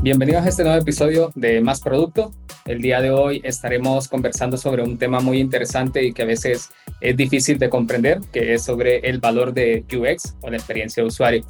Bienvenidos a este nuevo episodio de Más Producto. El día de hoy estaremos conversando sobre un tema muy interesante y que a veces es difícil de comprender, que es sobre el valor de UX o la experiencia de usuario.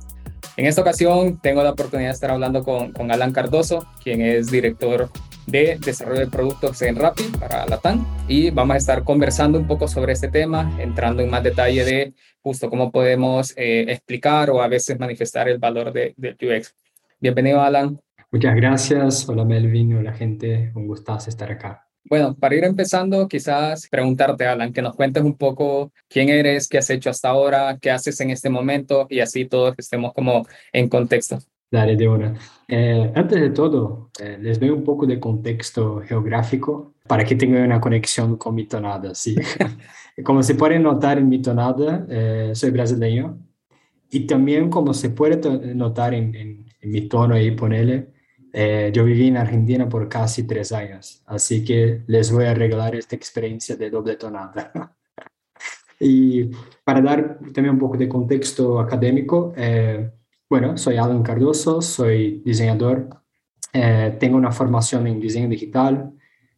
En esta ocasión tengo la oportunidad de estar hablando con, con Alan Cardoso, quien es director de desarrollo de productos en Rappi para Latam y vamos a estar conversando un poco sobre este tema, entrando en más detalle de justo cómo podemos eh, explicar o a veces manifestar el valor de, del UX. Bienvenido, Alan. Muchas gracias. Hola, Melvin. Hola, gente. Un gustazo estar acá. Bueno, para ir empezando, quizás preguntarte, Alan, que nos cuentes un poco quién eres, qué has hecho hasta ahora, qué haces en este momento y así todos estemos como en contexto. Dale, de una. Eh, antes de todo, eh, les doy un poco de contexto geográfico para que tengan una conexión con mi tonada. ¿sí? como se puede notar en mi tonada, eh, soy brasileño. Y también como se puede notar en, en, en mi tono ahí, ponele, yo viví en Argentina por casi tres años. Así que les voy a regalar esta experiencia de doble tonada. y para dar también un poco de contexto académico, bueno, soy Alan Cardoso, soy diseñador, eh, tengo una formación en diseño digital,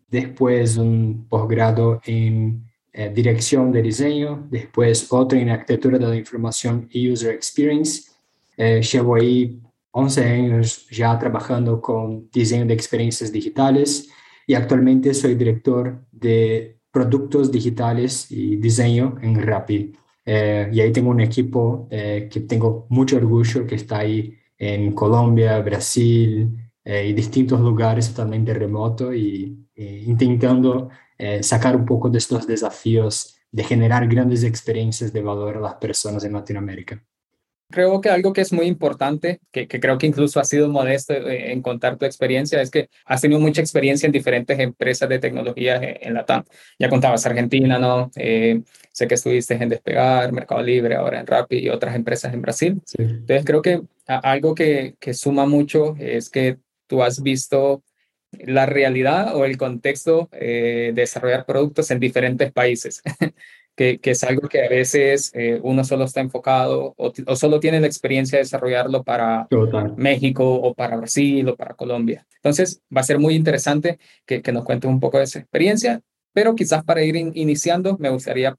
después un posgrado en eh, dirección de diseño, después otro en arquitectura de la información y user experience. Eh, llevo ahí 11 años ya trabajando con diseño de experiencias digitales y actualmente soy director de productos digitales y diseño en Rappi. Eh, y ahí tengo un equipo eh, que tengo mucho orgullo que está ahí en Colombia, Brasil eh, y distintos lugares totalmente remotos y, intentando sacar un poco de estos desafíos de generar grandes experiencias de valor a las personas en Latinoamérica. Creo que algo que es muy importante, que, creo que incluso ha sido modesto eh, en contar tu experiencia, es que has tenido mucha experiencia en diferentes empresas de tecnología en, la TAM. Ya contabas Argentina, ¿no? Eh, sé que estuviste en Despegar, Mercado Libre, ahora en Rappi y otras empresas en Brasil. Entonces creo que algo que, que suma mucho es que tú has visto la realidad o el contexto eh, de desarrollar productos en diferentes países. que, es algo que a veces eh, uno solo está enfocado o, solo tiene la experiencia de desarrollarlo para México o para Brasil o para Colombia. Entonces, va a ser muy interesante que, nos cuentes un poco de esa experiencia, pero quizás para ir iniciando, me gustaría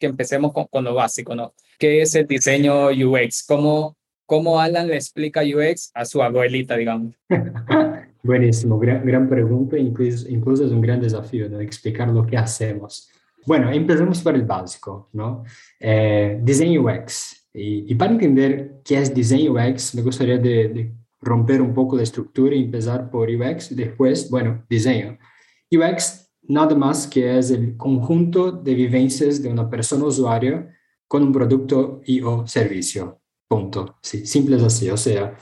que empecemos con, con, lo básico, ¿no? ¿Qué es el diseño UX? ¿Cómo, cómo Alan le explica UX a su abuelita, digamos? Buenísimo, gran, gran pregunta, incluso, incluso es un gran desafío, ¿no? Explicar lo que hacemos. Bueno, empezamos por el básico, ¿no? Eh, UX. Y, para entender qué es diseño UX, me gustaría de, romper un poco la estructura y empezar por UX. Después, bueno, diseño. UX nada más que es el conjunto de vivencias de una persona usuario con un producto y o servicio. Punto. Sí, simple así. O sea,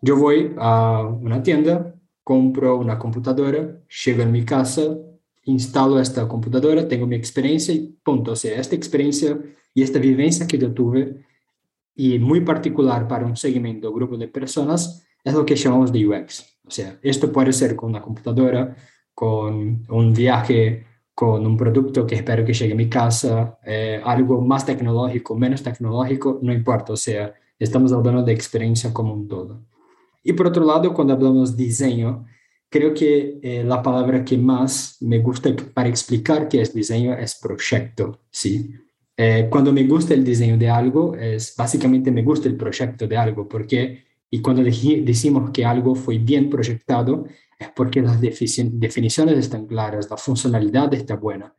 yo voy a una tienda, compro una computadora, llego a mi casa, instalo esta computadora, tengo mi experiencia y punto. O sea, esta experiencia y esta vivencia que yo tuve, y muy particular para un segmento, grupo de personas, es lo que llamamos de UX. O sea, esto puede ser con una computadora, con un viaje, con un producto que espero que llegue a mi casa, eh, algo más tecnológico, menos tecnológico, no importa. O sea, estamos hablando de experiencia como un todo. Y por otro lado, cuando hablamos de diseño, creo que eh, la palabra que más me gusta para explicar qué es diseño es proyecto, ¿sí? Eh, cuando me gusta el diseño de algo, es básicamente me gusta el proyecto de algo, porque, y cuando decimos que algo fue bien proyectado, es porque las definiciones están claras, la funcionalidad está buena.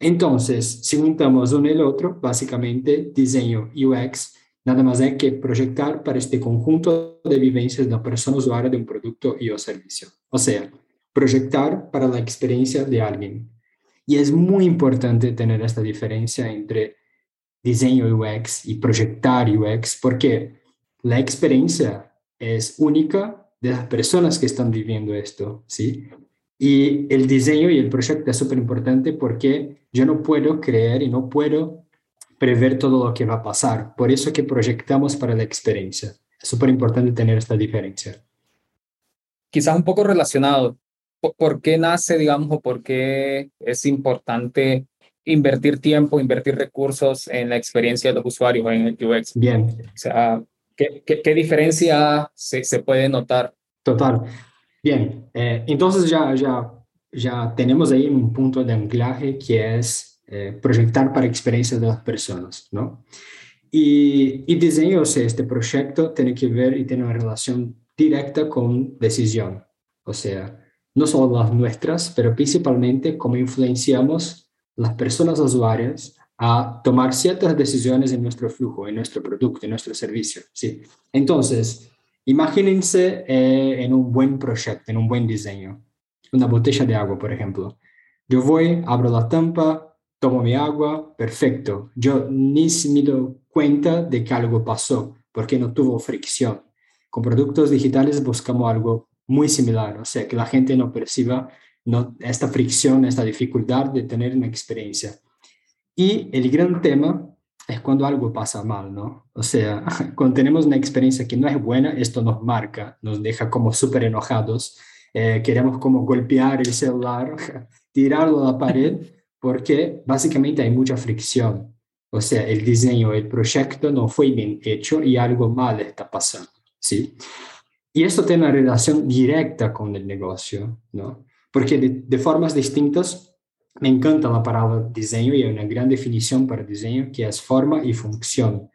Entonces, si juntamos uno y el otro, básicamente diseño UX nada más hay que proyectar para este conjunto de vivencias de la persona usuaria de un producto y o servicio. O sea, proyectar para la experiencia de alguien. Y es muy importante tener esta diferencia entre diseño UX y proyectar UX, porque la experiencia es única de las personas que están viviendo esto, ¿sí? Y el diseño y el proyecto es súper importante porque yo no puedo creer y no puedo prever todo lo que va a pasar. Por eso que proyectamos para la experiencia. Es súper importante tener esta diferencia. Quizás un poco relacionado. ¿Por qué nace, digamos, o por qué es importante invertir tiempo, invertir recursos en la experiencia de los usuarios, en el UX? Bien. O sea, ¿Qué, qué, diferencia se, se, puede notar? Total. Bien, eh, entonces ya, ya, ya tenemos ahí un punto de anclaje que es eh, proyectar para experiencias de las personas, ¿no? Y, y diseño, o sea, este proyecto tiene que ver y tiene una relación directa con decisión, o sea, no solo las nuestras, pero principalmente cómo influenciamos las personas usuarias a tomar ciertas decisiones en nuestro flujo, en nuestro producto, en nuestro servicio. ¿sí? Entonces, imagínense eh, en un buen proyecto, en un buen diseño. Una botella de agua, por ejemplo. Yo voy, abro la tampa, tomo mi agua, perfecto. Yo ni me doy cuenta de que algo pasó, porque no tuvo fricción. Con productos digitales buscamos algo muy similar, o sea, que la gente no perciba no, esta fricción, esta dificultad de tener una experiencia. Y el gran tema es cuando algo pasa mal, ¿no? O sea, cuando tenemos una experiencia que no es buena, esto nos marca, nos deja como súper enojados, eh, queremos como golpear el celular, tirarlo a la pared, porque básicamente hay mucha fricción. O sea, el diseño, el proyecto no fue bien hecho y algo mal está pasando, ¿sí? Y esto tiene una relación directa con el negocio, ¿no? Porque de, de formas distintas me encanta la palabra diseño y hay una gran definición para diseño que es forma y función.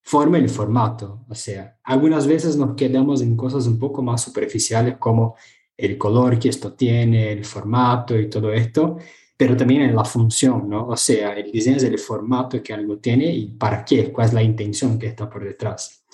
Forma y formato. O sea, algunas veces nos quedamos en cosas un poco más superficiales como el color que esto tiene, el formato y todo esto, pero también en la función, ¿no? O sea, el diseño es el formato que algo tiene y para qué, cuál es la intención que está por detrás.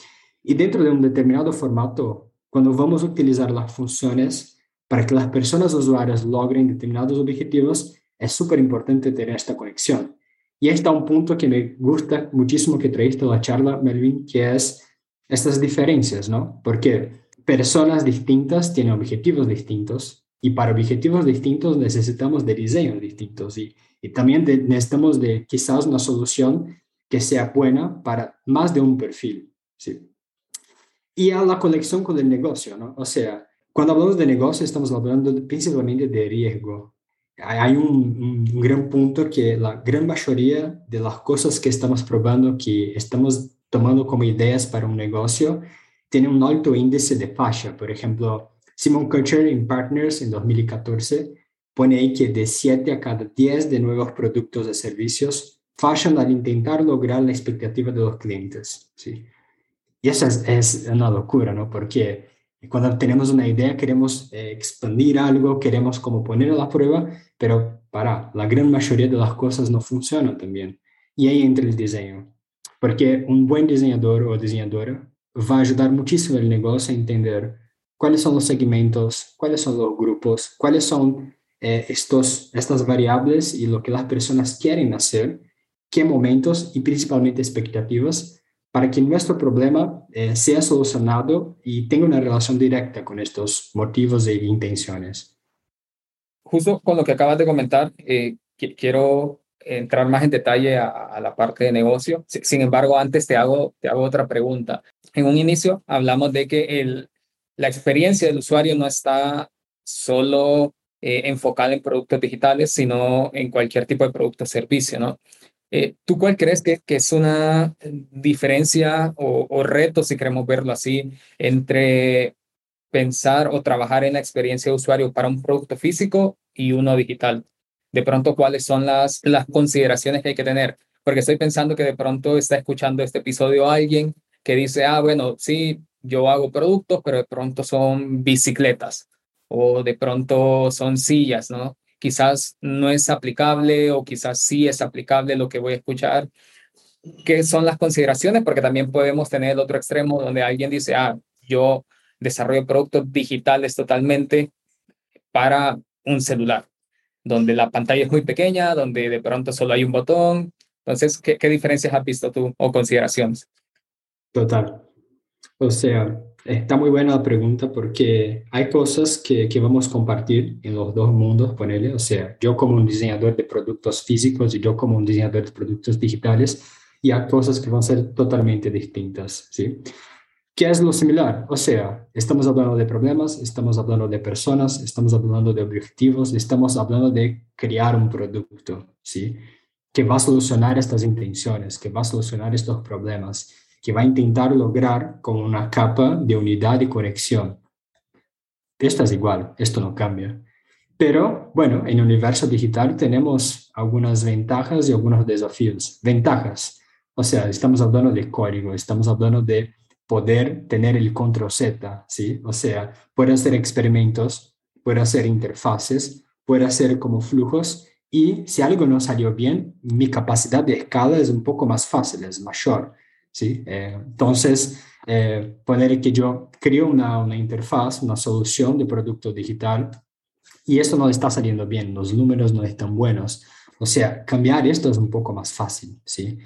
Y dentro de un determinado formato, cuando vamos a utilizar las funciones para que las personas usuarias logren determinados objetivos, es súper importante tener esta conexión. Y ahí está un punto que me gusta muchísimo que traíste la charla, Melvin, que es estas diferencias, ¿no? Porque personas distintas tienen objetivos distintos y para objetivos distintos necesitamos de diseños distintos y, y también necesitamos de quizás una solución que sea buena para más de un perfil, ¿sí? Y a la conexión con el negocio, ¿no? O sea, cuando hablamos de negocio estamos hablando principalmente de riesgo, hay un, un, gran punto que la gran mayoría de las cosas que estamos probando, que estamos tomando como ideas para un negocio, tiene un alto índice de falla. Por ejemplo, Simon Kutcher en Partners en 2014 pone ahí que de 7 a cada 10 de nuevos productos y servicios fallan al intentar lograr la expectativa de los clientes. ¿sí? Y eso es, es una locura, ¿no? Porque cuando tenemos una idea, queremos eh, expandir algo, queremos como poner a la prueba, pero para, la gran mayoría de las cosas no funcionan también. Y ahí entra el diseño. Porque un buen diseñador o diseñadora va a ayudar muchísimo el negocio a entender cuáles son los segmentos, cuáles son los grupos, cuáles son eh, estos, estas variables y lo que las personas quieren hacer, qué momentos y principalmente expectativas para que nuestro problema eh, sea solucionado y tenga una relación directa con estos motivos e intenciones. Justo con lo que acabas de comentar, eh, quiero entrar más en detalle a, la parte de negocio. Sin embargo, antes te hago, te hago otra pregunta. En un inicio hablamos de que el, la experiencia del usuario no está solo eh, enfocada en productos digitales, sino en cualquier tipo de producto o servicio, ¿no? Eh, ¿Tú cuál crees que, es una diferencia o, o, reto, si queremos verlo así, entre pensar o trabajar en la experiencia de usuario para un producto físico y uno digital? De pronto, ¿cuáles son las consideraciones que hay que tener? Porque estoy pensando que de pronto está escuchando este episodio alguien que dice, ah, bueno, sí, yo hago productos, pero de pronto son bicicletas o de pronto son sillas, ¿no? quizás no es aplicable o quizás sí es aplicable lo que voy a escuchar. ¿Qué son las consideraciones? Porque también podemos tener el otro extremo donde alguien dice, ah, yo desarrollo productos digitales totalmente para un celular, donde la pantalla es muy pequeña, donde de pronto solo hay un botón. Entonces, ¿qué, qué diferencias has visto tú o consideraciones? Total. O sea, Está muy buena la pregunta porque hay cosas que, que vamos a compartir en los dos mundos, ponele, o sea, yo como un diseñador de productos físicos y yo como un diseñador de productos digitales, y hay cosas que van a ser totalmente distintas, ¿sí? ¿Qué es lo similar? O sea, estamos hablando de problemas, estamos hablando de personas, estamos hablando de objetivos, estamos hablando de crear un producto, ¿sí? Que va a solucionar estas intenciones, que va a solucionar estos problemas que va a intentar lograr con una capa de unidad y conexión. Esto es igual, esto no cambia. Pero bueno, en el universo digital tenemos algunas ventajas y algunos desafíos. Ventajas, o sea, estamos hablando de código, estamos hablando de poder tener el control Z, ¿sí? O sea, puede hacer experimentos, puede hacer interfaces, puede hacer como flujos y si algo no salió bien, mi capacidad de escala es un poco más fácil, es mayor, ¿sí? Eh, entonces, eh, poner que yo creo una, una interfaz, una solución de producto digital y esto no está saliendo bien, los números no están buenos. O sea, cambiar esto es un poco más fácil, ¿sí?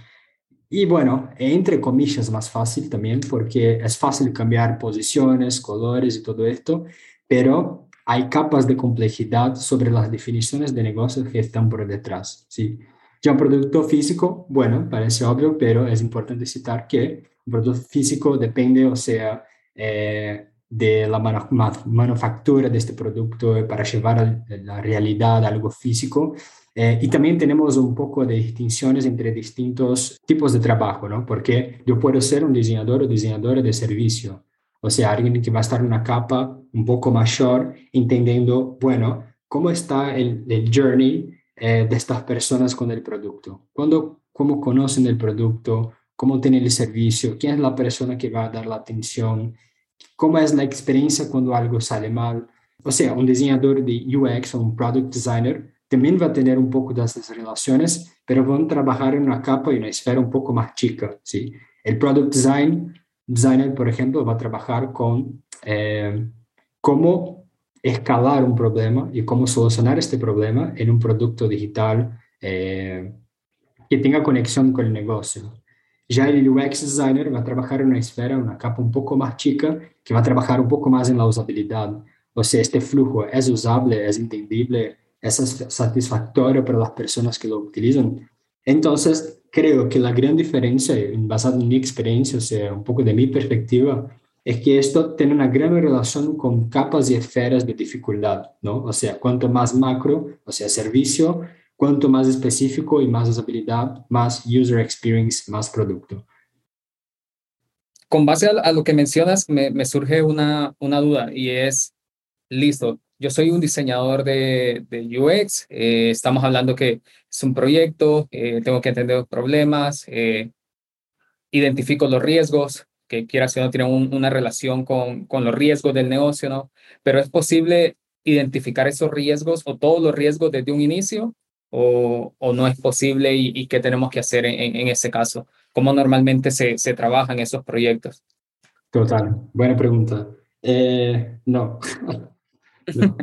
Y bueno, entre comillas más fácil también porque es fácil cambiar posiciones, colores y todo esto, pero hay capas de complejidad sobre las definiciones de negocios que están por detrás. ¿sí? Ya un producto físico, bueno, parece obvio, pero es importante citar que un producto físico depende, o sea, eh, de la manufactura de este producto para llevar a la realidad algo físico eh, y también tenemos un poco de distinciones entre distintos tipos de trabajo, ¿no? Porque yo puedo ser un diseñador o diseñadora de servicio, o sea, alguien que va a estar en una capa un poco mayor, entendiendo, bueno, cómo está el, el journey eh, de estas personas con el producto, cuando, cómo conocen el producto, cómo tienen el servicio, quién es la persona que va a dar la atención, cómo es la experiencia cuando algo sale mal. O sea, un diseñador de UX o un product designer también va a tener un poco de esas relaciones, pero van a trabajar en una capa y una esfera un poco más chica. ¿sí? El product design, designer, por ejemplo, va a trabajar con eh, cómo escalar un problema y cómo solucionar este problema en un producto digital eh, que tenga conexión con el negocio. Ya el UX designer va a trabajar en una esfera, una capa un poco más chica, que va a trabajar un poco más en la usabilidad. O sea, este flujo es usable, es entendible, es satisfactorio para las personas que lo utilizan. Entonces, creo que la gran diferencia, basada en mi experiencia, o sea, un poco de mi perspectiva, es que esto tiene una gran relación con capas y esferas de dificultad, ¿no? O sea, cuanto más macro, o sea, servicio, cuanto más específico y más usabilidad, más user experience, más producto. Con base a, lo que mencionas, me, me surge una, una duda y es, listo, yo soy un diseñador de, de UX, eh, estamos hablando que es un proyecto, eh, tengo que entender los problemas, eh, identifico los riesgos, que quiera si no tienen una relación con, con los riesgos del negocio, ¿no? Pero es posible identificar esos riesgos o todos los riesgos desde un inicio o, o no es posible y, qué tenemos que hacer en, en, ese caso? ¿Cómo normalmente se, se trabajan esos proyectos? Total, buena pregunta. no,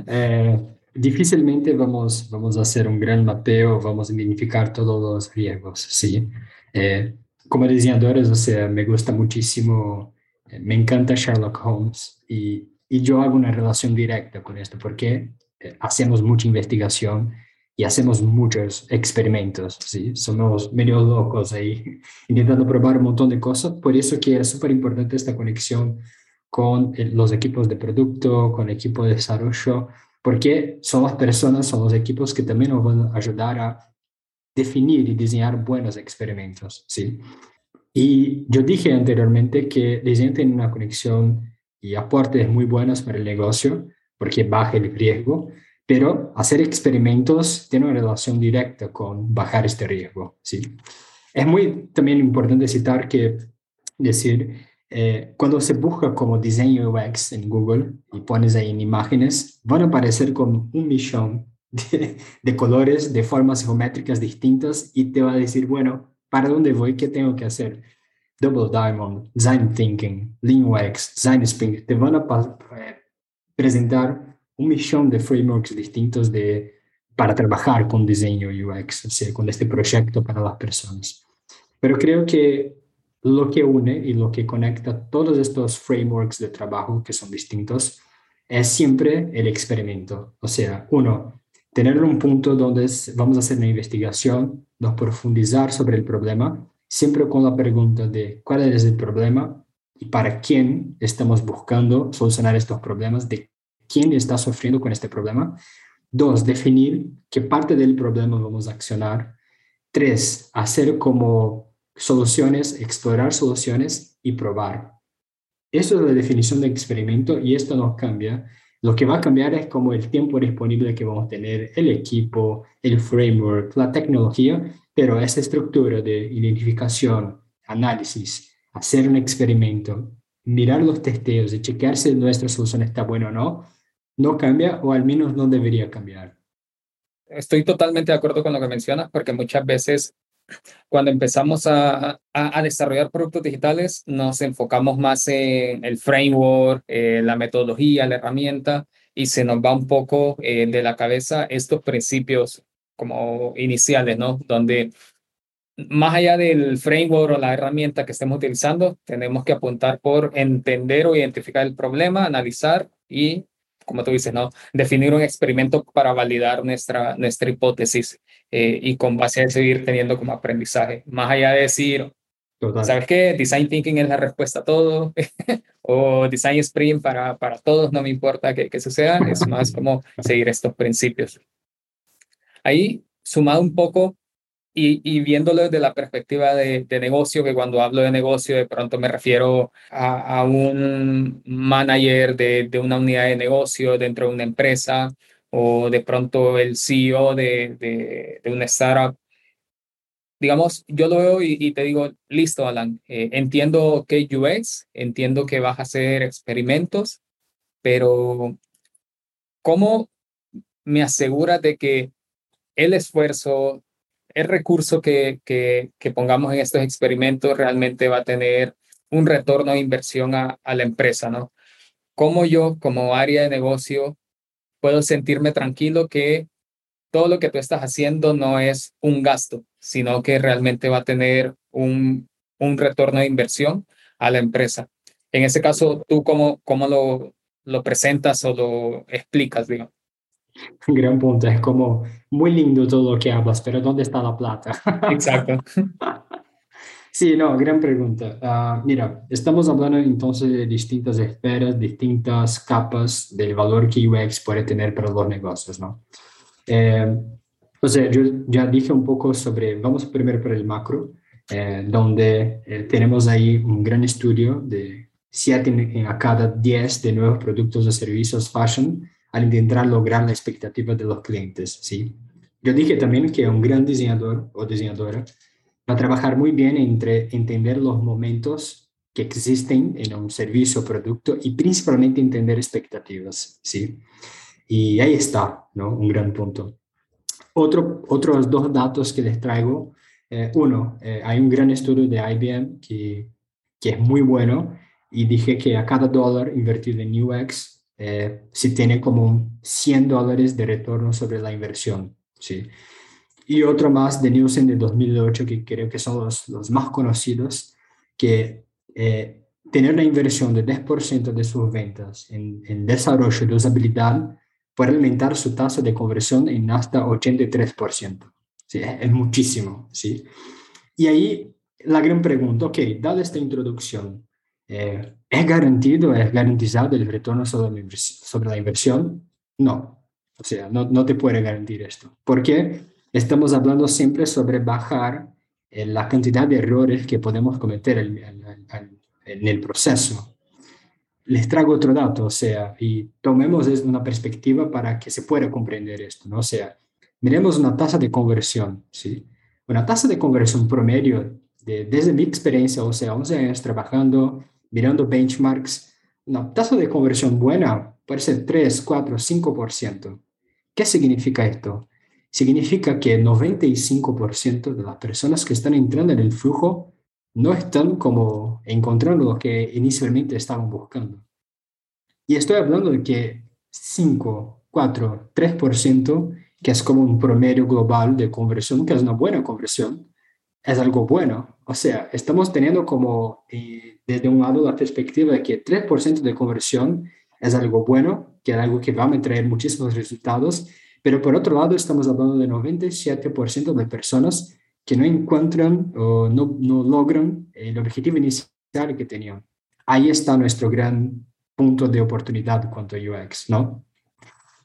Eh, difícilmente vamos, vamos a hacer un gran mapeo, vamos a identificar todos los riesgos, ¿sí? Eh, como diseñadores, o sea, me gusta muchísimo, eh, me encanta Sherlock Holmes y, y yo hago una relación directa con esto porque hacemos mucha investigación y hacemos muchos experimentos, ¿sí? Somos medio locos ahí, intentando probar un montón de cosas, por eso que es súper importante esta conexión con los equipos de producto, con el equipo de desarrollo, porque son las personas, son los equipos que también nos van a ayudar a definir y diseñar buenos experimentos, ¿sí? Y yo dije anteriormente que diseño tiene una conexión y aportes muy buenos para el negocio, porque baja el riesgo, pero hacer experimentos tiene una relación directa con bajar este riesgo, ¿sí? Es muy también importante citar que decir eh, cuando se busca como diseño UX en Google y pones ahí en imágenes, van a aparecer con un millón de, colores, de formas geométricas distintas y te va a decir, bueno, ¿para dónde voy? ¿Qué tengo que hacer? Double Diamond, Design Thinking, Lean UX, Design Spring, te van a presentar un millón de frameworks distintos de, para trabajar con diseño UX, o sea, con este proyecto para las personas. Pero creo que lo que une y lo que conecta todos estos frameworks de trabajo que son distintos es siempre el experimento. O sea, uno, tener un punto donde vamos a hacer una investigación, nos profundizar sobre el problema, siempre con la pregunta de cuál es el problema y para quién estamos buscando solucionar estos problemas, de quién está sufriendo con este problema. Dos, definir qué parte del problema vamos a accionar. Tres, hacer como soluciones, explorar soluciones y probar. Eso es la definición de experimento y esto no cambia. Lo que va a cambiar es como el tiempo disponible que vamos a tener, el equipo, el framework, la tecnología, pero esa estructura de identificación, análisis, hacer un experimento, mirar los testeos y chequear si nuestra solución está buena o no, no cambia o al menos no debería cambiar. Estoy totalmente de acuerdo con lo que mencionas porque muchas veces cuando empezamos a, a, desarrollar productos digitales nos enfocamos más en el framework, eh, la metodología, la herramienta y se nos va un poco eh, de la cabeza estos principios como iniciales, ¿no? Donde más allá del framework o la herramienta que estemos utilizando, tenemos que apuntar por entender o identificar el problema, analizar y, como tú dices, ¿no? definir un experimento para validar nuestra, nuestra hipótesis eh, y con base a eso ir teniendo como aprendizaje. Más allá de decir, ¿sabes qué? Design Thinking es la respuesta a todo o Design Sprint para, para todos, no me importa que, que suceda, es más como seguir estos principios. Ahí, sumado un poco y, viéndolo desde la perspectiva de, negocio, que cuando hablo de negocio de pronto me refiero a, un manager de, de, una unidad de negocio dentro de una empresa o de pronto el CEO de, de una startup. Digamos, yo lo veo y, te digo, listo, Alan, eh, entiendo que UX, entiendo que vas a hacer experimentos, pero ¿cómo me aseguras de que el esfuerzo, el recurso que, que, pongamos en estos experimentos realmente va a tener un retorno de inversión a, a la empresa, ¿no? ¿Cómo yo, como área de negocio, puedo sentirme tranquilo que todo lo que tú estás haciendo no es un gasto, sino que realmente va a tener un, un retorno de inversión a la empresa? En ese caso, ¿tú cómo, cómo lo, lo presentas o lo explicas, digamos? Gran punto, es como muy lindo todo lo que hablas, pero ¿dónde está la plata? Exacto. Sí, no, gran pregunta. Ah, mira, estamos hablando entonces de distintas esferas, distintas capas del valor que UX puede tener para los negocios, ¿no? Eh, o sea, yo ya dije un poco sobre, vamos primero por el macro, eh, donde eh, tenemos ahí un gran estudio de 7 a cada 10 de nuevos productos o servicios fashion al intentar lograr la expectativa de los clientes, ¿sí? Yo dije también que un gran diseñador o diseñadora va a trabajar muy bien entre entender los momentos que existen en un servicio o producto y principalmente entender expectativas, ¿sí? Y ahí está, ¿no? Un gran punto. Otro, otros dos datos que les traigo. Eh, uno, eh, hay un gran estudio de IBM que, que es muy bueno y dije que a cada dólar invertido en UX eh, si tiene como 100 dólares de retorno sobre la inversión. ¿sí? Y otro más de Nielsen de 2008, que creo que son los, los más conocidos, que eh, tener la inversión de 10% de sus ventas en, en desarrollo de usabilidad puede aumentar su tasa de conversión en hasta 83%. ¿sí? Es muchísimo. ¿sí? Y ahí la gran pregunta, ok, dada esta introducción, eh, ¿Es garantido, es garantizado el retorno sobre la, inversión? No. O sea, no, no te puede garantir esto. Porque estamos hablando siempre sobre bajar eh, la cantidad de errores que podemos cometer en, en, el proceso. Les traigo otro dato, o sea, y tomemos una perspectiva para que se pueda comprender esto, ¿no? O sea, miremos una tasa de conversión, ¿sí? Una tasa de conversión promedio, de, desde mi experiencia, o sea, 11 años trabajando mirando benchmarks, una tasa de conversión buena puede ser 3, 4, 5%. ¿Qué significa esto? Significa que 95% de las personas que están entrando en el flujo no están como encontrando lo que inicialmente estaban buscando. Y estoy hablando de que 5, 4, 3%, que es como un promedio global de conversión, que es una buena conversión, es algo bueno. O sea, estamos teniendo como eh, desde un lado la perspectiva de que 3% de conversión es algo bueno, que es algo que va a traer muchísimos resultados, pero por otro lado estamos hablando de 97% de personas que no encuentran o no, no logran el objetivo inicial que tenían. Ahí está nuestro gran punto de oportunidad cuanto a UX, ¿no?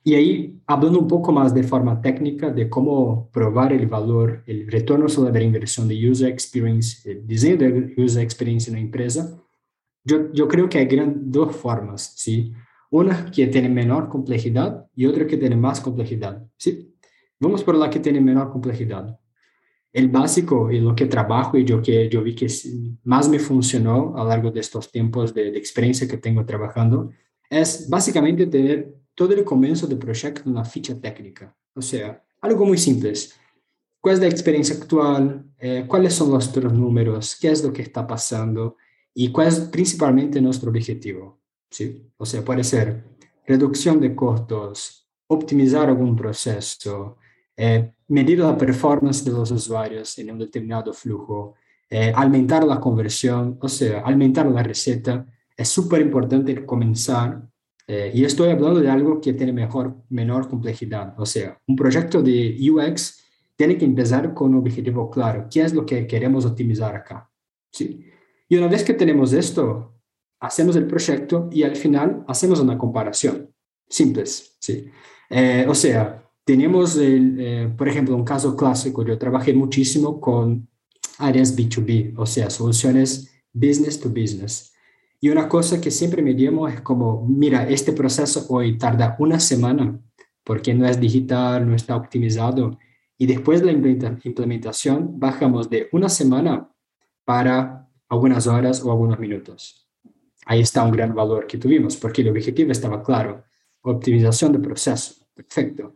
Y ahí, hablando un poco más de forma técnica de cómo probar el valor, el retorno sobre la inversión de user experience, el diseño de user experience en la empresa, yo, yo creo que hay gran, dos formas, ¿sí? Una que tiene menor complejidad y otra que tiene más complejidad, ¿sí? Vamos por la que tiene menor complejidad. El básico y lo que trabajo y yo que yo vi que más me funcionó a lo largo de estos tiempos de, experiencia que tengo trabajando es básicamente tener todo el comienzo del proyecto una ficha técnica. O sea, algo muy simple. ¿Cuál es la experiencia actual? Eh, ¿Cuáles son los números? ¿Qué es lo que está pasando? ¿Y cuál es principalmente nuestro objetivo? ¿Sí? O sea, puede ser reducción de costos, optimizar algún proceso, eh, medir la performance de los usuarios en un determinado flujo, eh, aumentar la conversión, o sea, aumentar la receta. Es súper importante comenzar, eh, y estoy hablando de algo que tiene mejor, menor complejidad. O sea, un proyecto de UX tiene que empezar con un objetivo claro. ¿Qué es lo que queremos optimizar acá? ¿Sí? Y una vez que tenemos esto, hacemos el proyecto y al final hacemos una comparación. Simples, ¿sí? Eh, o sea, tenemos, el, eh, por ejemplo, un caso clásico. Yo trabajé muchísimo con áreas B2B, o sea, soluciones business to business. Y una cosa que siempre medimos es como, mira, este proceso hoy tarda una semana porque no es digital, no está optimizado. Y después de la implementación, bajamos de una semana para algunas horas o algunos minutos. Ahí está un gran valor que tuvimos, porque el objetivo estaba claro, optimización de proceso. Perfecto.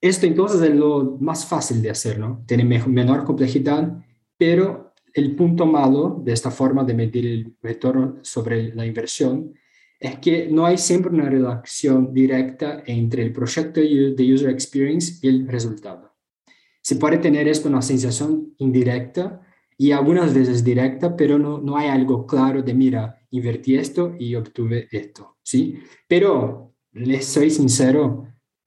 Esto entonces es lo más fácil de hacer, ¿no? Tiene menor complejidad, pero el punto malo de esta forma de medir el retorno sobre la inversión es que no hay siempre una relación directa entre el proyecto de user experience y el resultado. Se puede tener esto una sensación indirecta y algunas veces directa, pero no, no hay algo claro de, mira, invertí esto y obtuve esto, ¿sí? Pero les soy sincero,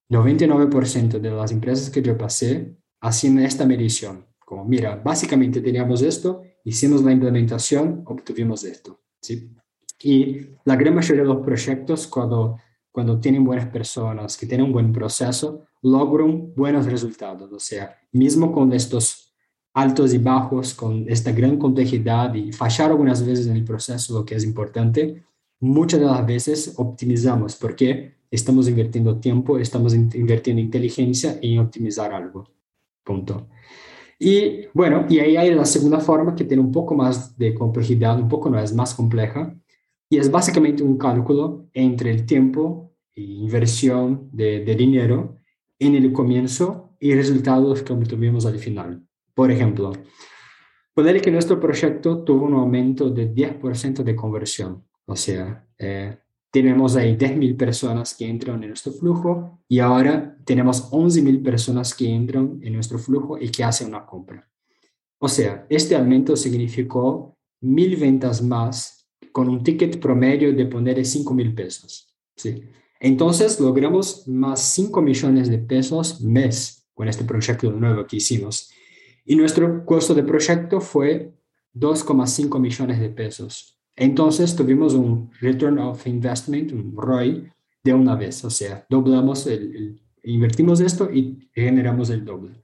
99% de las empresas que yo pasé hacían esta medición, como, mira, básicamente teníamos esto, hicimos la implementación, obtuvimos esto, ¿sí? Y la gran mayoría de los proyectos, cuando, cuando tienen buenas personas, que tienen un buen proceso, logran buenos resultados. O sea, mismo con estos altos y bajos, con esta gran complejidad y fallar algunas veces en el proceso, lo que es importante, muchas de las veces optimizamos porque estamos invirtiendo tiempo, estamos invirtiendo inteligencia en optimizar algo. Punto. Y bueno, y ahí hay la segunda forma que tiene un poco más de complejidad, un poco no es más compleja, y es básicamente un cálculo entre el tiempo e inversión de, de dinero en el comienzo y resultados que obtuvimos al final. Por ejemplo, poner que nuestro proyecto tuvo un aumento de 10% de conversión. O sea, eh, tenemos ahí 10.000 personas que entran en nuestro flujo y ahora tenemos 11.000 personas que entran en nuestro flujo y que hacen una compra. O sea, este aumento significó mil ventas más con un ticket promedio de poner 5.000 pesos. ¿sí? Entonces logramos más 5 millones de pesos mes con este proyecto nuevo que hicimos. Y nuestro costo de proyecto fue 2,5 millones de pesos. Entonces tuvimos un return of investment, un ROI, de una vez. O sea, doblamos, el, invertimos esto y generamos el doble.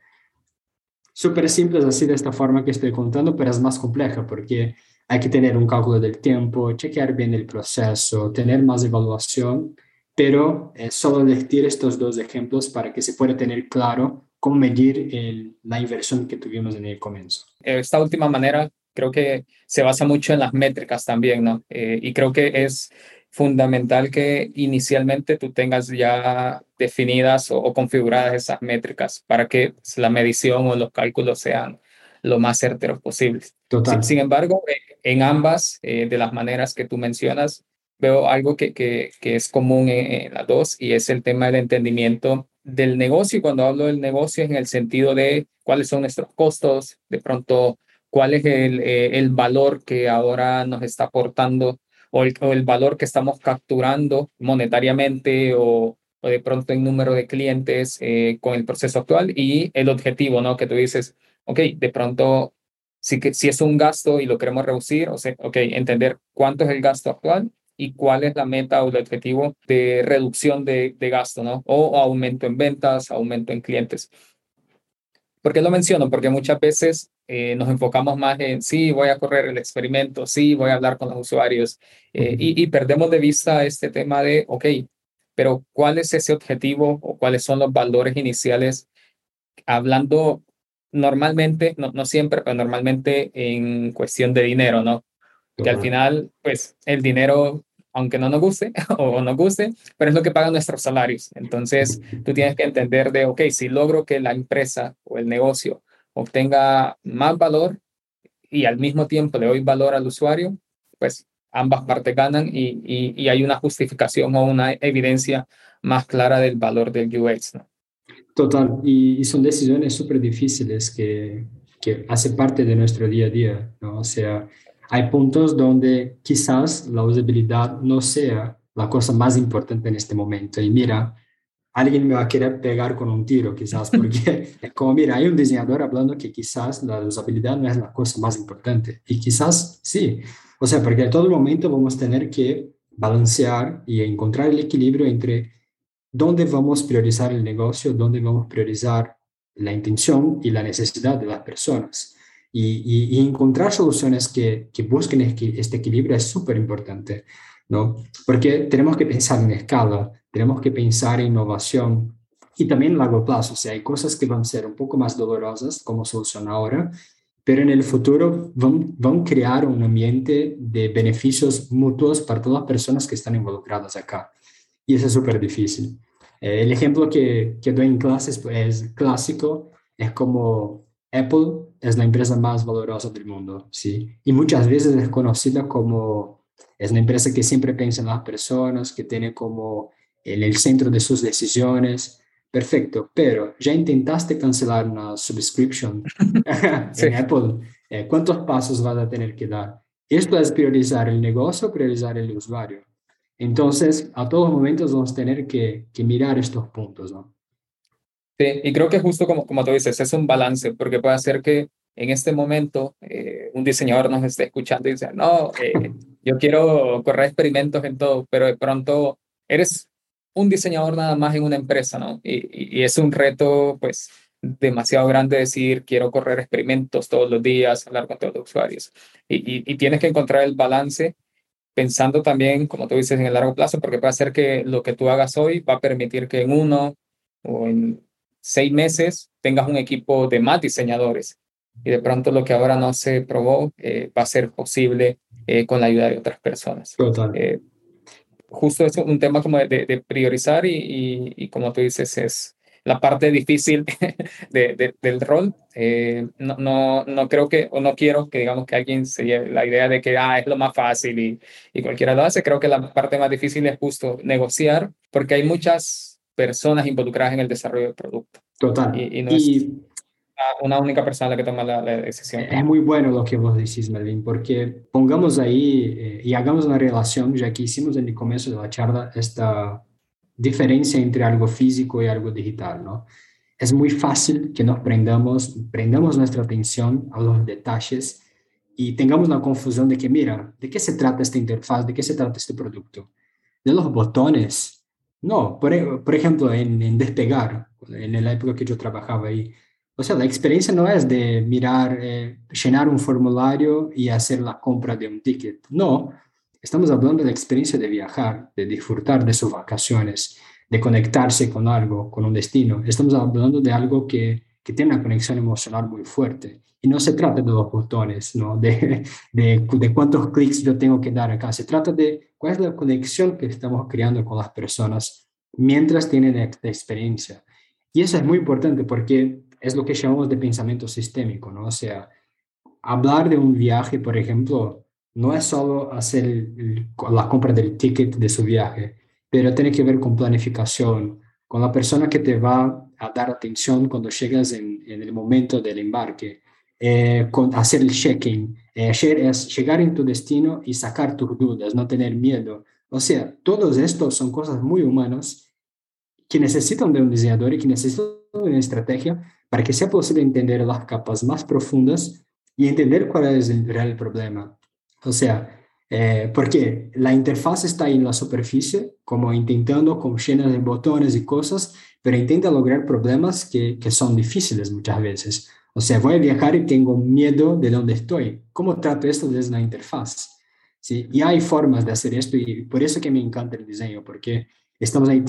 Súper simple así de esta forma que estoy contando, pero es más compleja porque hay que tener un cálculo del tiempo, chequear bien el proceso, tener más evaluación, pero es solo decir estos dos ejemplos para que se pueda tener claro cómo medir la inversión que tuvimos en el comienzo. Esta última manera creo que se basa mucho en las métricas también, ¿no? Eh, y creo que es fundamental que inicialmente tú tengas ya definidas o, configuradas esas métricas para que la medición o los cálculos sean lo más certeros posibles. Total. Sin, embargo, eh, en ambas eh, de las maneras que tú mencionas, veo algo que, que, que es común en, en, las dos y es el tema del entendimiento del negocio, y cuando hablo del negocio en el sentido de cuáles son nuestros costos, de pronto cuál es el, eh, el valor que ahora nos está aportando o el, el valor que estamos capturando monetariamente o, o, de pronto en número de clientes eh, con el proceso actual y el objetivo, ¿no? Que tú dices, ok, de pronto, si, si es un gasto y lo queremos reducir, o sea, ok, entender cuánto es el gasto actual y cuál es la meta o el objetivo de reducción de, de gasto, ¿no? O aumento en ventas, aumento en clientes. ¿Por qué lo menciono? Porque muchas veces eh, nos enfocamos más en, sí, voy a correr el experimento, sí, voy a hablar con los usuarios, eh, y, y, perdemos de vista este tema de, ok, pero ¿cuál es ese objetivo o cuáles son los valores iniciales? Hablando normalmente, no, no siempre, pero normalmente en cuestión de dinero, ¿no? Que al final, pues el dinero, aunque no nos guste o nos guste, pero es lo que pagan nuestros salarios. Entonces, tú tienes que entender de, ok, si logro que la empresa o el negocio obtenga más valor y al mismo tiempo le doy valor al usuario, pues ambas partes ganan y, y, hay una justificación o una evidencia más clara del valor del UX. Total, y, son decisiones súper difíciles que, que hace parte de nuestro día a día, ¿no? O sea, hay puntos donde quizás la usabilidad no sea la cosa más importante en este momento. Y mira, alguien me va a querer pegar con un tiro, quizás, porque como mira, hay un diseñador hablando que quizás la usabilidad no es la cosa más importante. Y quizás sí. O sea, porque en todo momento vamos a tener que balancear y encontrar el equilibrio entre dónde vamos a priorizar el negocio, dónde vamos a priorizar la intención y la necesidad de las personas. Y, y, encontrar soluciones que, que busquen este equilibrio es súper importante, ¿no? Porque tenemos que pensar en escala, tenemos que pensar en innovación y también a largo plazo. O sea, hay cosas que van a ser un poco más dolorosas como solución ahora, pero en el futuro van, van a crear un ambiente de beneficios mutuos para todas las personas que están involucradas acá. Y eso es súper difícil. Eh, el ejemplo que, que doy en clases pues, es clásico, es como Apple es la empresa más valorosa del mundo, ¿sí? Y muchas veces es conocida como, es una empresa que siempre piensa en las personas, que tiene como en el centro de sus decisiones. Perfecto, pero ya intentaste cancelar una subscription en Apple. Eh, ¿Cuántos pasos vas a tener que dar? Esto es priorizar el negocio, priorizar el usuario. Entonces, a todos momentos vamos a tener que, que mirar estos puntos, ¿no? Sí, y creo que justo como, como tú dices, es un balance, porque puede ser que en este momento eh, un diseñador nos esté escuchando y dice, no, eh, yo quiero correr experimentos en todo, pero de pronto eres un diseñador nada más en una empresa, ¿no? Y, y, es un reto, pues, demasiado grande decir, quiero correr experimentos todos los días, hablar con todos los usuarios. Y, y, tienes que encontrar el balance pensando también, como tú dices, en el largo plazo, porque puede ser que lo que tú hagas hoy va a permitir que en uno o en seis meses tengas un equipo de más diseñadores. Y de pronto lo que ahora no se probó eh, va a ser posible eh, con la ayuda de otras personas. Total. Eh, justo es un tema como de, de priorizar y, y, y, como tú dices, es la parte difícil de, del rol. Eh, no, no, no, creo que, o no quiero que digamos que alguien se lleve la idea de que ah, es lo más fácil y, y cualquiera lo hace. Creo que la parte más difícil es justo negociar, porque hay muchas personas involucradas en el desarrollo del producto. Total. Y, y no es una única persona la que toma la, la, decisión. Es muy bueno lo que vos decís, Melvin, porque pongamos ahí eh, y hagamos una relación, ya que hicimos en el comienzo de la charla esta diferencia entre algo físico y algo digital, ¿no? Es muy fácil que nos prendamos, prendamos nuestra atención a los detalles y tengamos la confusión de que, mira, ¿de qué se trata esta interfaz? ¿De qué se trata este producto? ¿De los botones? No, por, e, por ejemplo, en, en Despegar, en la época que yo trabajaba ahí, o sea, la experiencia no es de mirar, eh, llenar un formulario y hacer la compra de un ticket. No, Estamos hablando de la experiencia de viajar, de disfrutar de sus vacaciones, de conectarse con algo, con un destino. Estamos hablando de algo que, que tiene una conexión emocional muy fuerte. Y no se trata de los botones, ¿no? de, de, de cuántos clics yo tengo que dar acá. Se trata de cuál es la conexión que estamos creando con las personas mientras tienen esta experiencia. Y eso es muy importante porque es lo que llamamos de pensamiento sistémico, ¿no? O sea, hablar de un viaje, por ejemplo, no es solo hacer la compra del ticket de su viaje, pero tiene que ver con planificación, con la persona que te va a dar atención cuando llegas en, el momento del embarque, eh, con hacer el check-in, eh, es llegar en tu destino y sacar tus dudas, no tener miedo. O sea, todos estos son cosas muy humanas que necesitan de un diseñador y que necesitan de una estrategia para que sea posible entender las capas más profundas y entender cuál es el real problema. O sea, Eh, porque la interfaz está ahí en la superficie, como intentando, con llenas de botones y cosas, pero intenta lograr problemas que, que son difíciles muchas veces. O sea, voy a viajar y tengo miedo de dónde estoy. ¿Cómo trato esto desde la interfaz? ¿Sí? Y hay formas de hacer esto y por eso que me encanta el diseño, porque estamos ahí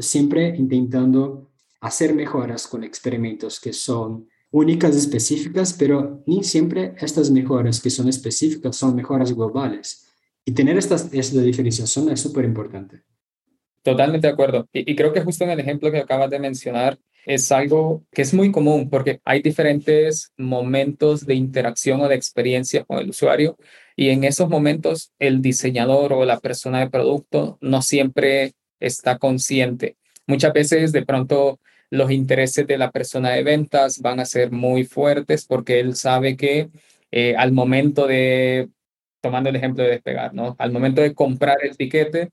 siempre intentando hacer mejoras con experimentos que son únicas, específicas, pero ni siempre estas mejoras que son específicas son mejoras globales. Y tener esta, esta diferenciación es súper importante. Totalmente de acuerdo. Y, y, creo que justo en el ejemplo que acabas de mencionar es algo que es muy común porque hay diferentes momentos de interacción o de experiencia con el usuario y en esos momentos el diseñador o la persona de producto no siempre está consciente. Muchas veces de pronto los intereses de la persona de ventas van a ser muy fuertes porque él sabe que eh, al momento de, tomando el ejemplo de despegar, ¿no? Al momento de comprar el tiquete,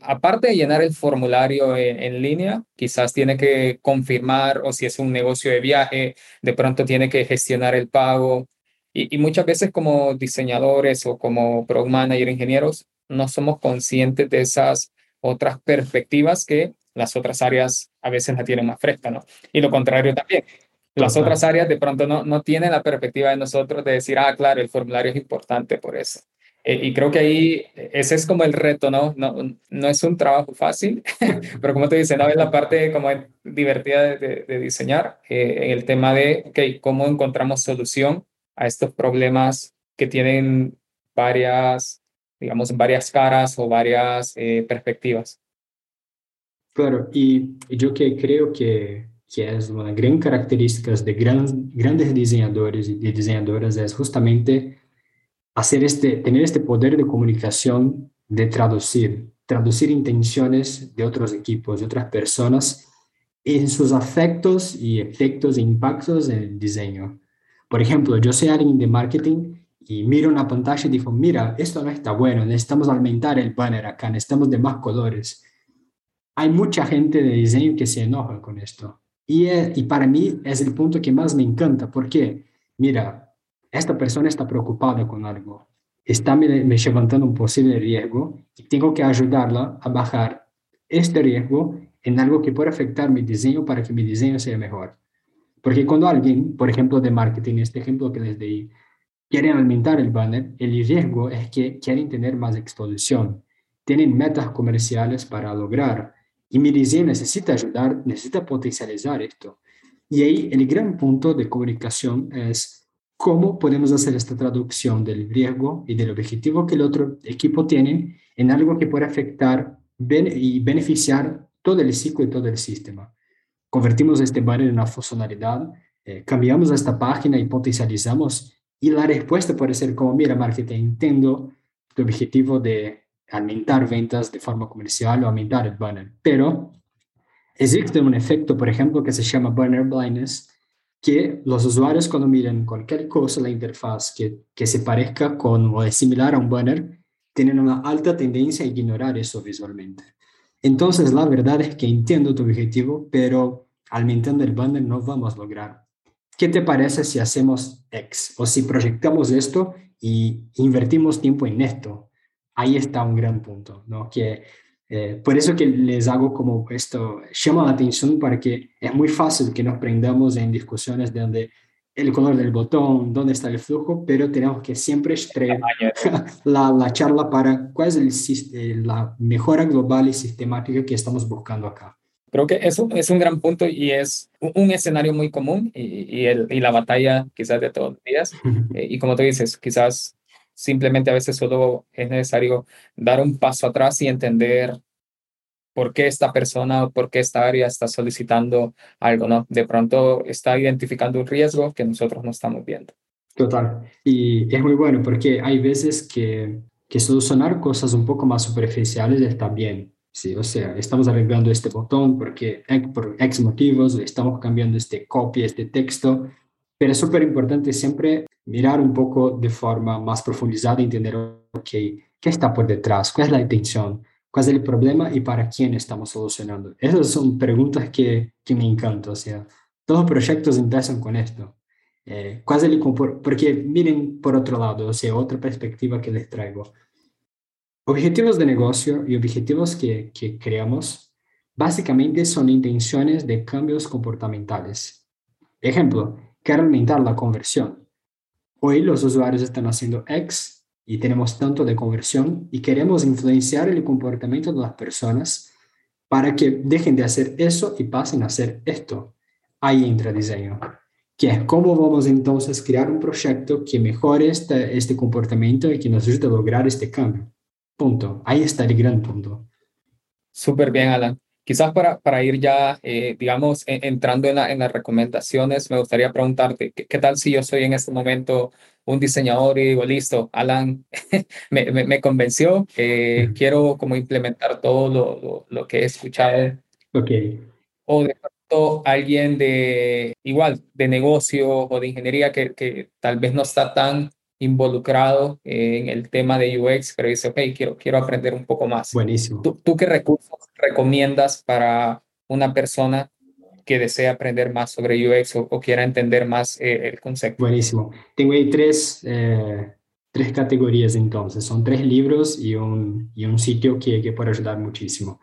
aparte de llenar el formulario en, línea, quizás tiene que confirmar o si es un negocio de viaje, de pronto tiene que gestionar el pago. Y, y muchas veces como diseñadores o como product manager, ingenieros, no somos conscientes de esas otras perspectivas que las otras áreas a veces la tienen más fresca, ¿no? Y lo contrario también. Las otras áreas de pronto no, no tienen la perspectiva de nosotros de decir, ah, claro, el formulario es importante por eso. Eh, y creo que ahí ese es como el reto, ¿no? No, no es un trabajo fácil, pero como te dice, ¿no? es la parte como divertida de, de, diseñar, eh, en el tema de, ok, ¿cómo encontramos solución a estos problemas que tienen varias, digamos, varias caras o varias eh, perspectivas? Claro, y yo que creo que, que es una gran característica de gran, grandes diseñadores y diseñadoras es justamente hacer este, tener este poder de comunicación, de traducir, traducir intenciones de otros equipos, de otras personas en sus afectos y efectos e impactos en el diseño. Por ejemplo, yo soy alguien de marketing y miro una pantalla y digo, mira, esto no está bueno, necesitamos aumentar el banner acá, necesitamos de más colores hay mucha gente de diseño que se enoja con esto. Y, y para mí es el punto que más me encanta, porque, mira, esta persona está preocupada con algo, está me, me levantando un posible riesgo y tengo que ayudarla a bajar este riesgo en algo que puede afectar mi diseño para que mi diseño sea mejor. Porque cuando alguien, por ejemplo, de marketing, este ejemplo que les di, quieren aumentar el banner, el riesgo es que quieren tener más exposición, tienen metas comerciales para lograr y mi diseño necesita ayudar, necesita potencializar esto. Y ahí el gran punto de comunicación es cómo podemos hacer esta traducción del riesgo y del objetivo que el otro equipo tiene en algo que puede afectar y beneficiar todo el ciclo y todo el sistema. Convertimos este banner en una funcionalidad, eh, cambiamos esta página y potencializamos y la respuesta puede ser como, mira, marketing, entiendo tu objetivo de aumentar ventas de forma comercial o aumentar el banner. Pero existe un efecto, por ejemplo, que se llama banner blindness, que los usuarios cuando miran cualquier cosa la interfaz que, que se parezca con o es similar a un banner, tienen una alta tendencia a ignorar eso visualmente. Entonces, la verdad es que entiendo tu objetivo, pero aumentando el banner no vamos a lograr. ¿Qué te parece si hacemos X o si proyectamos esto y invertimos tiempo en esto? Ahí está un gran punto, ¿no? Que eh, por eso que les hago como esto, llama la atención para que es muy fácil que nos prendamos en discusiones de donde el color del botón, dónde está el flujo, pero tenemos que siempre extraer la, la charla para cuál es el, eh, la mejora global y sistemática que estamos buscando acá. Creo que eso es un gran punto y es un escenario muy común y, y, el, y la batalla quizás de todos los días. Eh, y como tú dices, quizás Simplemente a veces solo es necesario dar un paso atrás y entender por qué esta persona o por qué esta área está solicitando algo, ¿no? De pronto está identificando un riesgo que nosotros no estamos viendo. Total. Y es muy bueno porque hay veces que, que solucionar cosas un poco más superficiales está bien. Sí, o sea, estamos arreglando este botón porque por X motivos, estamos cambiando este copy, este texto, pero es súper importante siempre mirar un poco de forma más profundizada y entender, ok, ¿qué está por detrás? ¿Cuál es la intención? ¿Cuál es el problema y para quién estamos solucionando? Esas son preguntas que, que me encantan. O sea, todos los proyectos empiezan con esto. Eh, ¿cuál es el porque miren por otro lado, o sea, otra perspectiva que les traigo. Objetivos de negocio y objetivos que, que creamos básicamente son intenciones de cambios comportamentales. Ejemplo, quiero aumentar la conversión. Hoy los usuarios están haciendo X y tenemos tanto de conversión y queremos influenciar el comportamiento de las personas para que dejen de hacer eso y pasen a hacer esto. Ahí entra diseño, que es cómo vamos entonces a crear un proyecto que mejore este, este comportamiento y que nos ayude a lograr este cambio. Punto. Ahí está el gran punto. Súper bien, Alan. Quizás para, para ir ya, eh, digamos, e, entrando en, en, las recomendaciones, me gustaría preguntarte, ¿qué, tal si yo soy en este momento un diseñador y digo, listo, Alan me, me, convenció, eh, quiero como implementar todo lo, lo, que he escuchado. Ok. O de pronto alguien de igual, de negocio o de ingeniería que, que tal vez no está tan involucrado en el tema de UX, pero dice, ok, quiero, quiero aprender un poco más. Buenísimo. ¿Tú, ¿Tú, qué recursos recomiendas para una persona que desea aprender más sobre UX o, quiera entender más eh, el concepto? Buenísimo. Tengo ahí tres, eh, tres categorías entonces. Son tres libros y un, y un sitio que, que puede ayudar muchísimo.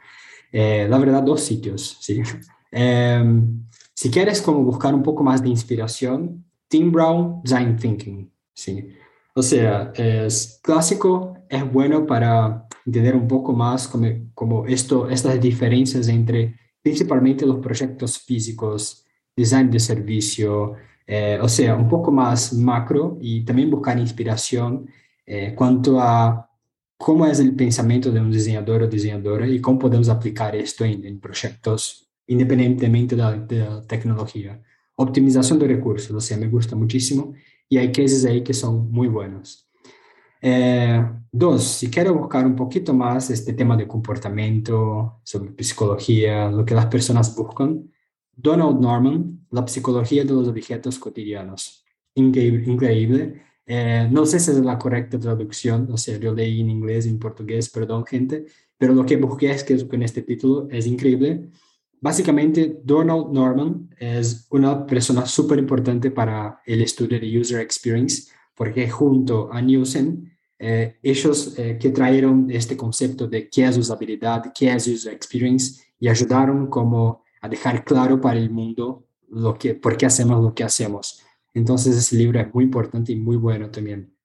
Eh, la verdad, dos sitios, ¿sí? Em, si quieres como buscar un poco más de inspiración, Tim Brown, Design Thinking, ¿sí? O sea, es clásico, es bueno para entender un poco más como, como esto, estas diferencias entre principalmente los proyectos físicos, design de servicio, eh, o sea, un poco más macro y también buscar inspiración eh, cuanto a cómo es el pensamiento de un diseñador o diseñadora y cómo podemos aplicar esto en, proyectos independientemente de la, de la, tecnología. Optimización de recursos, o sea, me gusta muchísimo y hay cases ahí que son muy buenos. Eh, dos, si quiero buscar un poquito más este tema de comportamiento, sobre psicología, lo que las personas buscan, Donald Norman, La psicología de los objetos cotidianos. Increíble. increíble. Eh, no sé si es la correcta traducción, o sea, yo leí en inglés en portugués, perdón gente, pero lo que busqué es que con este título es increíble Básicamente, Donald Norman es una persona súper importante para el estudio de User Experience, porque junto a Nielsen, eh, ellos eh, que trajeron este concepto de qué es usabilidad, qué es User Experience, y ayudaron como a dejar claro para el mundo lo que, por qué hacemos lo que hacemos. Entonces, ese libro es muy importante y muy bueno también.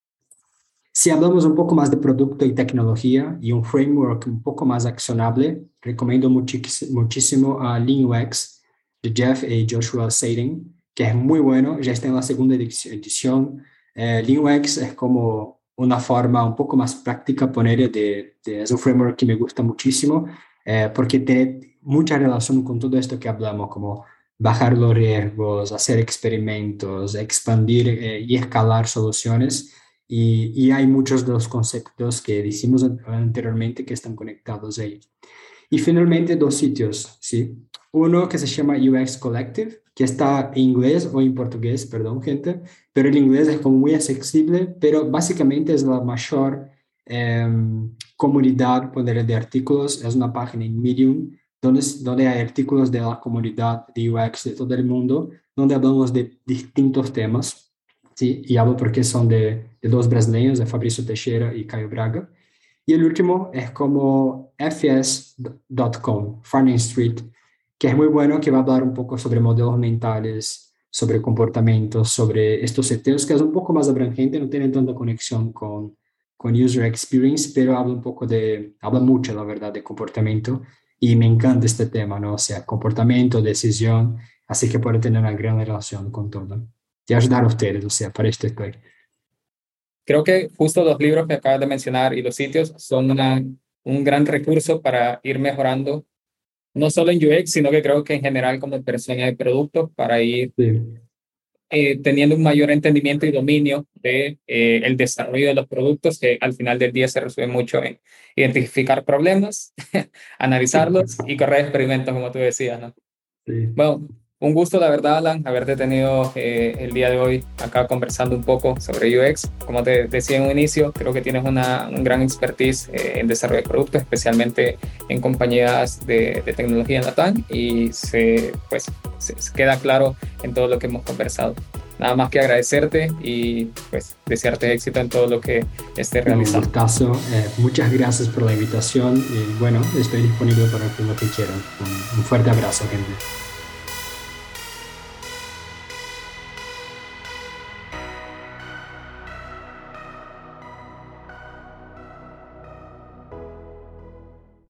Si hablamos un poco más de producto y tecnología y un framework un poco más accionable, recomiendo muchísimo a Lean UX de Jeff y Joshua Sading, que es muy bueno, ya está en la segunda edición. Eh, Lean UX es como una forma un poco más práctica poner de, de es un framework que me gusta muchísimo eh, porque tiene mucha relación con todo esto que hablamos, como bajar los riesgos, hacer experimentos, expandir eh, y escalar soluciones y, hay muchos de los conceptos que decimos anteriormente que están conectados ahí. Y finalmente dos sitios, ¿sí? Uno que se llama UX Collective, que está en inglés o en portugués, perdón gente, pero el inglés es como muy accesible, pero básicamente es la mayor em, comunidad de artículos, es una página en Medium donde, donde hay artículos de la comunidad de UX de todo el mundo, donde hablamos de distintos temas ¿sí? y hablo porque son de, de dos brasileños, de Fabrício Teixeira y Caio Braga. Y el último es como fs.com, Farming Street, que es muy bueno, que va a hablar un poco sobre modelos mentales, sobre comportamientos, sobre estos seteos, que es un poco más abrangente, no tiene tanta conexión con, con user experience, pero habla un poco de, habla mucho, la verdad, de comportamiento. Y me encanta este tema, ¿no? O sea, comportamiento, decisión, así que puede tener una gran relación con todo y ayudar a ustedes, o sea, para esto estoy. Creo que justo los libros que acabas de mencionar y los sitios son una, un gran recurso para ir mejorando, no solo en UX, sino que creo que en general como persona de productos, para ir eh, teniendo un mayor entendimiento y dominio de eh, el desarrollo de los productos, que al final del día se resuelve mucho en identificar problemas, analizarlos y correr experimentos, como tú decías, ¿no? Sí. Bueno, un gusto, la verdad, Alan, haberte tenido eh, el día de hoy acá conversando un poco sobre UX. Como te decía en un inicio, creo que tienes una un gran expertise eh, en desarrollo de productos, especialmente en compañías de, tecnología en la TAN y se, pues, se queda claro en todo lo que hemos conversado. nada más que agradecerte y pues desearte éxito en todo lo que esté realizando. Un gustazo. Eh, muchas gracias por la invitación y bueno, estoy disponible para lo que quieran. un fuerte abrazo, gente.